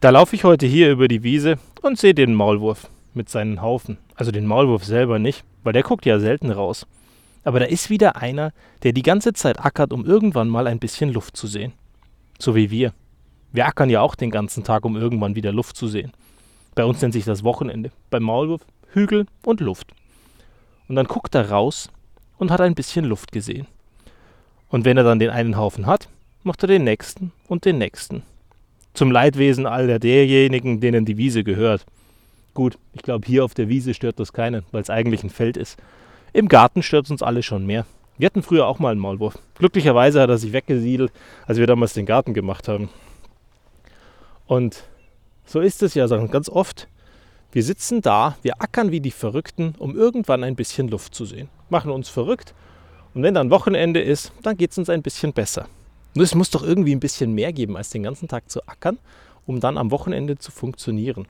Da laufe ich heute hier über die Wiese und sehe den Maulwurf mit seinen Haufen. Also den Maulwurf selber nicht, weil der guckt ja selten raus. Aber da ist wieder einer, der die ganze Zeit ackert, um irgendwann mal ein bisschen Luft zu sehen. So wie wir. Wir ackern ja auch den ganzen Tag, um irgendwann wieder Luft zu sehen. Bei uns nennt sich das Wochenende. Beim Maulwurf Hügel und Luft. Und dann guckt er raus und hat ein bisschen Luft gesehen. Und wenn er dann den einen Haufen hat, macht er den nächsten und den nächsten. Zum Leidwesen aller derjenigen, denen die Wiese gehört. Gut, ich glaube, hier auf der Wiese stört das keinen, weil es eigentlich ein Feld ist. Im Garten stört es uns alle schon mehr. Wir hatten früher auch mal einen Maulwurf. Glücklicherweise hat er sich weggesiedelt, als wir damals den Garten gemacht haben. Und so ist es ja ganz oft. Wir sitzen da, wir ackern wie die Verrückten, um irgendwann ein bisschen Luft zu sehen. Machen uns verrückt. Und wenn dann Wochenende ist, dann geht es uns ein bisschen besser. Nur es muss doch irgendwie ein bisschen mehr geben, als den ganzen Tag zu ackern, um dann am Wochenende zu funktionieren.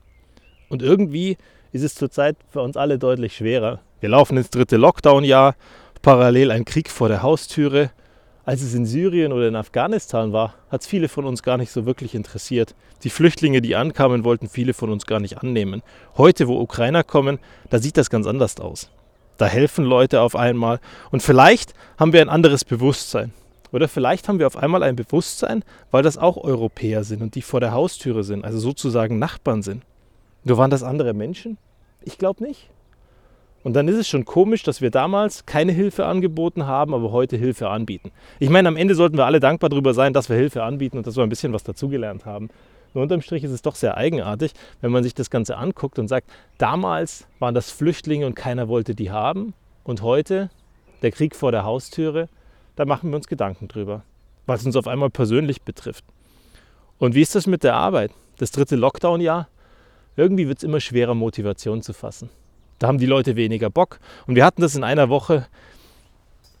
Und irgendwie ist es zurzeit für uns alle deutlich schwerer. Wir laufen ins dritte Lockdown-Jahr, parallel ein Krieg vor der Haustüre. Als es in Syrien oder in Afghanistan war, hat es viele von uns gar nicht so wirklich interessiert. Die Flüchtlinge, die ankamen, wollten viele von uns gar nicht annehmen. Heute, wo Ukrainer kommen, da sieht das ganz anders aus. Da helfen Leute auf einmal und vielleicht haben wir ein anderes Bewusstsein. Oder vielleicht haben wir auf einmal ein Bewusstsein, weil das auch Europäer sind und die vor der Haustüre sind, also sozusagen Nachbarn sind. Nur waren das andere Menschen? Ich glaube nicht. Und dann ist es schon komisch, dass wir damals keine Hilfe angeboten haben, aber heute Hilfe anbieten. Ich meine, am Ende sollten wir alle dankbar darüber sein, dass wir Hilfe anbieten und dass wir ein bisschen was dazugelernt haben. Nur unterm Strich ist es doch sehr eigenartig, wenn man sich das Ganze anguckt und sagt, damals waren das Flüchtlinge und keiner wollte die haben. Und heute, der Krieg vor der Haustüre, da machen wir uns Gedanken drüber, weil es uns auf einmal persönlich betrifft. Und wie ist das mit der Arbeit? Das dritte Lockdown-Jahr? Irgendwie wird es immer schwerer, Motivation zu fassen. Da haben die Leute weniger Bock. Und wir hatten das in einer Woche,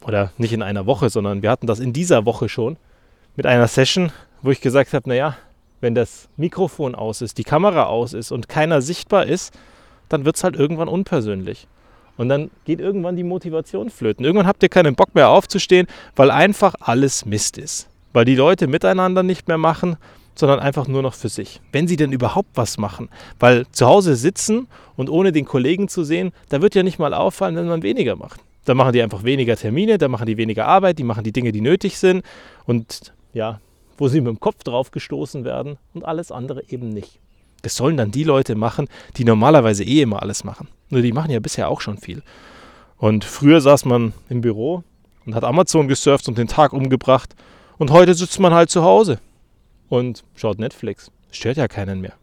oder nicht in einer Woche, sondern wir hatten das in dieser Woche schon mit einer Session, wo ich gesagt habe, naja, wenn das Mikrofon aus ist, die Kamera aus ist und keiner sichtbar ist, dann wird es halt irgendwann unpersönlich. Und dann geht irgendwann die Motivation flöten. Irgendwann habt ihr keinen Bock mehr aufzustehen, weil einfach alles Mist ist. Weil die Leute miteinander nicht mehr machen, sondern einfach nur noch für sich. Wenn sie denn überhaupt was machen. Weil zu Hause sitzen und ohne den Kollegen zu sehen, da wird ja nicht mal auffallen, wenn man weniger macht. Da machen die einfach weniger Termine, da machen die weniger Arbeit, die machen die Dinge, die nötig sind und ja, wo sie mit dem Kopf drauf gestoßen werden und alles andere eben nicht. Das sollen dann die Leute machen, die normalerweise eh immer alles machen. Nur die machen ja bisher auch schon viel. Und früher saß man im Büro und hat Amazon gesurft und den Tag umgebracht. Und heute sitzt man halt zu Hause und schaut Netflix. Stört ja keinen mehr.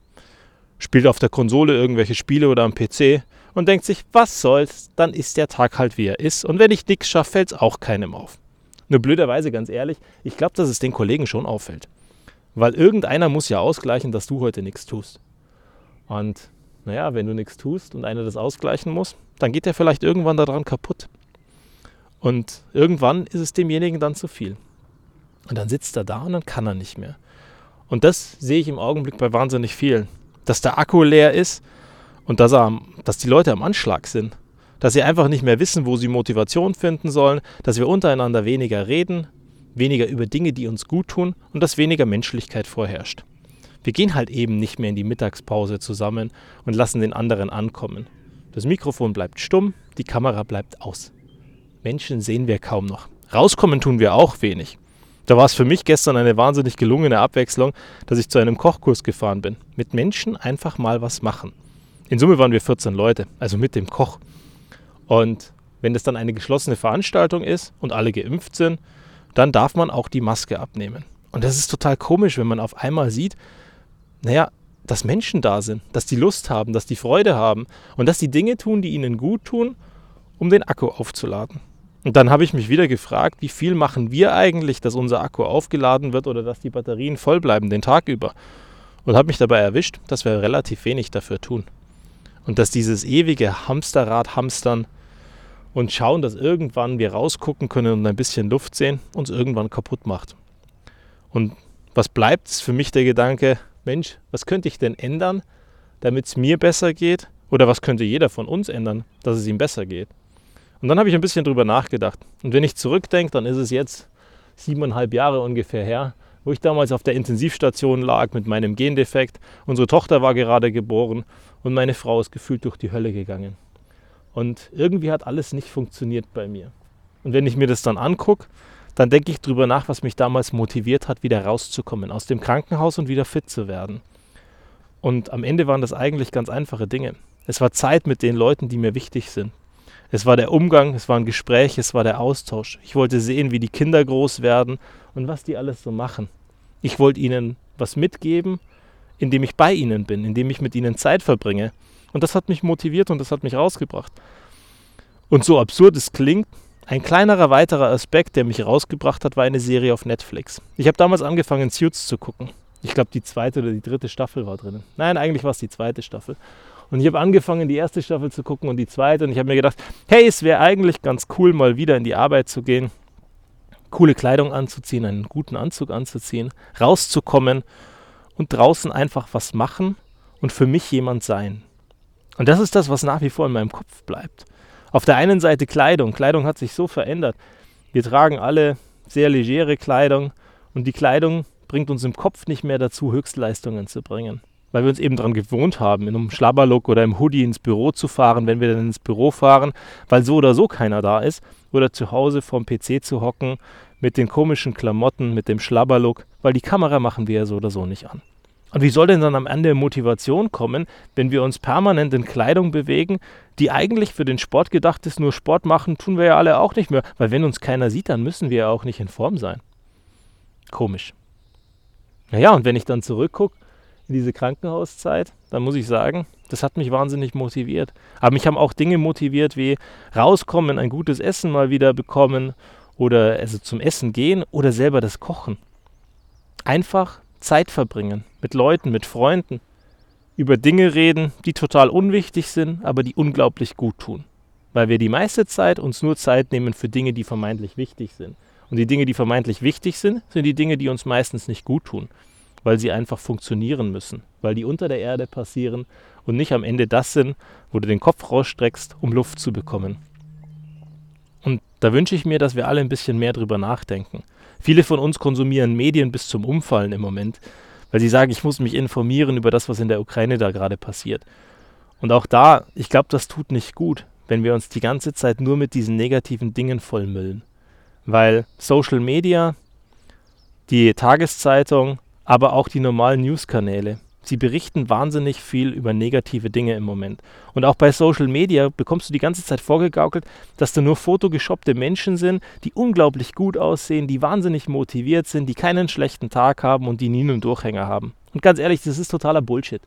Spielt auf der Konsole irgendwelche Spiele oder am PC und denkt sich, was soll's, dann ist der Tag halt wie er ist. Und wenn ich nichts schaffe, fällt es auch keinem auf. Nur blöderweise, ganz ehrlich, ich glaube, dass es den Kollegen schon auffällt. Weil irgendeiner muss ja ausgleichen, dass du heute nichts tust. Und naja, wenn du nichts tust und einer das ausgleichen muss, dann geht er vielleicht irgendwann daran kaputt. Und irgendwann ist es demjenigen dann zu viel. Und dann sitzt er da und dann kann er nicht mehr. Und das sehe ich im Augenblick bei wahnsinnig vielen. Dass der Akku leer ist und dass, er, dass die Leute am Anschlag sind. Dass sie einfach nicht mehr wissen, wo sie Motivation finden sollen, dass wir untereinander weniger reden, weniger über Dinge, die uns gut tun und dass weniger Menschlichkeit vorherrscht. Wir gehen halt eben nicht mehr in die Mittagspause zusammen und lassen den anderen ankommen. Das Mikrofon bleibt stumm, die Kamera bleibt aus. Menschen sehen wir kaum noch. Rauskommen tun wir auch wenig. Da war es für mich gestern eine wahnsinnig gelungene Abwechslung, dass ich zu einem Kochkurs gefahren bin. Mit Menschen einfach mal was machen. In Summe waren wir 14 Leute, also mit dem Koch. Und wenn das dann eine geschlossene Veranstaltung ist und alle geimpft sind, dann darf man auch die Maske abnehmen. Und das ist total komisch, wenn man auf einmal sieht, naja, dass Menschen da sind, dass die Lust haben, dass die Freude haben und dass die Dinge tun, die ihnen gut tun, um den Akku aufzuladen. Und dann habe ich mich wieder gefragt, wie viel machen wir eigentlich, dass unser Akku aufgeladen wird oder dass die Batterien voll bleiben den Tag über. Und habe mich dabei erwischt, dass wir relativ wenig dafür tun. Und dass dieses ewige Hamsterrad hamstern und schauen, dass irgendwann wir rausgucken können und ein bisschen Luft sehen, uns irgendwann kaputt macht. Und was bleibt, ist für mich der Gedanke, Mensch, was könnte ich denn ändern, damit es mir besser geht? Oder was könnte jeder von uns ändern, dass es ihm besser geht? Und dann habe ich ein bisschen drüber nachgedacht. Und wenn ich zurückdenke, dann ist es jetzt siebeneinhalb Jahre ungefähr her, wo ich damals auf der Intensivstation lag mit meinem Gendefekt. Unsere Tochter war gerade geboren und meine Frau ist gefühlt durch die Hölle gegangen. Und irgendwie hat alles nicht funktioniert bei mir. Und wenn ich mir das dann angucke, dann denke ich drüber nach, was mich damals motiviert hat, wieder rauszukommen aus dem Krankenhaus und wieder fit zu werden. Und am Ende waren das eigentlich ganz einfache Dinge. Es war Zeit mit den Leuten, die mir wichtig sind. Es war der Umgang, es war ein Gespräch, es war der Austausch. Ich wollte sehen, wie die Kinder groß werden und was die alles so machen. Ich wollte ihnen was mitgeben, indem ich bei ihnen bin, indem ich mit ihnen Zeit verbringe. Und das hat mich motiviert und das hat mich rausgebracht. Und so absurd es klingt, ein kleinerer weiterer Aspekt, der mich rausgebracht hat, war eine Serie auf Netflix. Ich habe damals angefangen, Suits zu gucken. Ich glaube, die zweite oder die dritte Staffel war drin. Nein, eigentlich war es die zweite Staffel. Und ich habe angefangen, die erste Staffel zu gucken und die zweite. Und ich habe mir gedacht, hey, es wäre eigentlich ganz cool, mal wieder in die Arbeit zu gehen, coole Kleidung anzuziehen, einen guten Anzug anzuziehen, rauszukommen und draußen einfach was machen und für mich jemand sein. Und das ist das, was nach wie vor in meinem Kopf bleibt. Auf der einen Seite Kleidung. Kleidung hat sich so verändert. Wir tragen alle sehr legere Kleidung und die Kleidung bringt uns im Kopf nicht mehr dazu, Höchstleistungen zu bringen. Weil wir uns eben daran gewohnt haben, in einem Schlabberlook oder im Hoodie ins Büro zu fahren, wenn wir dann ins Büro fahren, weil so oder so keiner da ist. Oder zu Hause vorm PC zu hocken mit den komischen Klamotten, mit dem Schlabberlook, weil die Kamera machen wir ja so oder so nicht an. Und wie soll denn dann am Ende Motivation kommen, wenn wir uns permanent in Kleidung bewegen, die eigentlich für den Sport gedacht ist, nur Sport machen tun wir ja alle auch nicht mehr, weil wenn uns keiner sieht, dann müssen wir ja auch nicht in Form sein. Komisch. Naja, und wenn ich dann zurückgucke in diese Krankenhauszeit, dann muss ich sagen, das hat mich wahnsinnig motiviert. Aber mich haben auch Dinge motiviert wie rauskommen, ein gutes Essen mal wieder bekommen oder also zum Essen gehen oder selber das Kochen. Einfach Zeit verbringen mit Leuten, mit Freunden, über Dinge reden, die total unwichtig sind, aber die unglaublich gut tun. Weil wir die meiste Zeit uns nur Zeit nehmen für Dinge, die vermeintlich wichtig sind. Und die Dinge, die vermeintlich wichtig sind, sind die Dinge, die uns meistens nicht gut tun, weil sie einfach funktionieren müssen, weil die unter der Erde passieren und nicht am Ende das sind, wo du den Kopf rausstreckst, um Luft zu bekommen. Und da wünsche ich mir, dass wir alle ein bisschen mehr drüber nachdenken. Viele von uns konsumieren Medien bis zum Umfallen im Moment, weil sie sagen, ich muss mich informieren über das, was in der Ukraine da gerade passiert. Und auch da, ich glaube, das tut nicht gut, wenn wir uns die ganze Zeit nur mit diesen negativen Dingen vollmüllen. Weil Social Media, die Tageszeitung, aber auch die normalen Newskanäle, sie berichten wahnsinnig viel über negative Dinge im Moment. Und auch bei Social Media bekommst du die ganze Zeit vorgegaukelt, dass da nur fotogeshoppte Menschen sind, die unglaublich gut aussehen, die wahnsinnig motiviert sind, die keinen schlechten Tag haben und die nie einen Durchhänger haben. Und ganz ehrlich, das ist totaler Bullshit.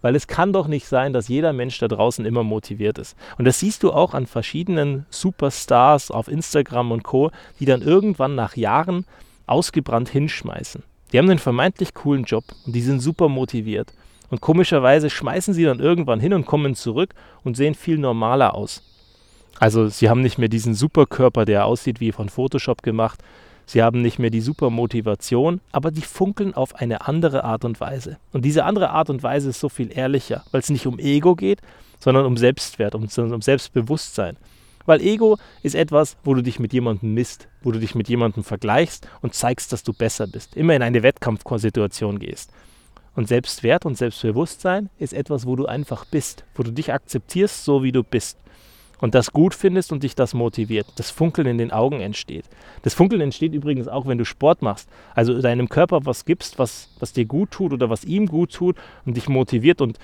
Weil es kann doch nicht sein, dass jeder Mensch da draußen immer motiviert ist. Und das siehst du auch an verschiedenen Superstars auf Instagram und Co., die dann irgendwann nach Jahren ausgebrannt hinschmeißen. Die haben einen vermeintlich coolen Job und die sind super motiviert. Und komischerweise schmeißen sie dann irgendwann hin und kommen zurück und sehen viel normaler aus. Also sie haben nicht mehr diesen Superkörper, der aussieht wie von Photoshop gemacht. Sie haben nicht mehr die super Motivation, aber die funkeln auf eine andere Art und Weise. Und diese andere Art und Weise ist so viel ehrlicher, weil es nicht um Ego geht, sondern um Selbstwert, um, um Selbstbewusstsein. Weil Ego ist etwas, wo du dich mit jemandem misst, wo du dich mit jemandem vergleichst und zeigst, dass du besser bist. Immer in eine Wettkampfsituation gehst. Und Selbstwert und Selbstbewusstsein ist etwas, wo du einfach bist, wo du dich akzeptierst, so wie du bist. Und das gut findest und dich das motiviert. Das Funkeln in den Augen entsteht. Das Funkeln entsteht übrigens auch, wenn du Sport machst. Also deinem Körper was gibst, was, was dir gut tut oder was ihm gut tut und dich motiviert und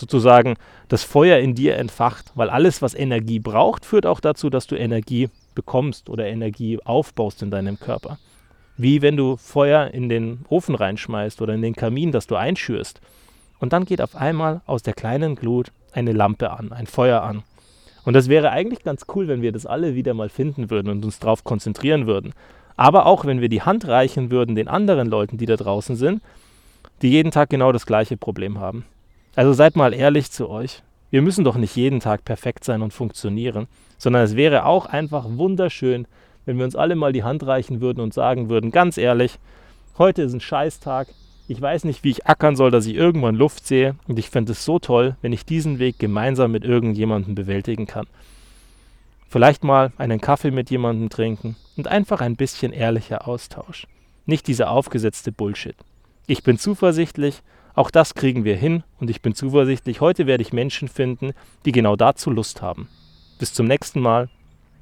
sozusagen das Feuer in dir entfacht, weil alles, was Energie braucht, führt auch dazu, dass du Energie bekommst oder Energie aufbaust in deinem Körper. Wie wenn du Feuer in den Ofen reinschmeißt oder in den Kamin, das du einschürst. Und dann geht auf einmal aus der kleinen Glut eine Lampe an, ein Feuer an. Und das wäre eigentlich ganz cool, wenn wir das alle wieder mal finden würden und uns darauf konzentrieren würden. Aber auch wenn wir die Hand reichen würden den anderen Leuten, die da draußen sind, die jeden Tag genau das gleiche Problem haben. Also seid mal ehrlich zu euch. Wir müssen doch nicht jeden Tag perfekt sein und funktionieren, sondern es wäre auch einfach wunderschön, wenn wir uns alle mal die Hand reichen würden und sagen würden, ganz ehrlich, heute ist ein Scheißtag. Ich weiß nicht, wie ich ackern soll, dass ich irgendwann Luft sehe und ich fände es so toll, wenn ich diesen Weg gemeinsam mit irgendjemandem bewältigen kann. Vielleicht mal einen Kaffee mit jemandem trinken und einfach ein bisschen ehrlicher Austausch. nicht dieser aufgesetzte Bullshit. Ich bin zuversichtlich, auch das kriegen wir hin und ich bin zuversichtlich, heute werde ich Menschen finden, die genau dazu Lust haben. Bis zum nächsten Mal,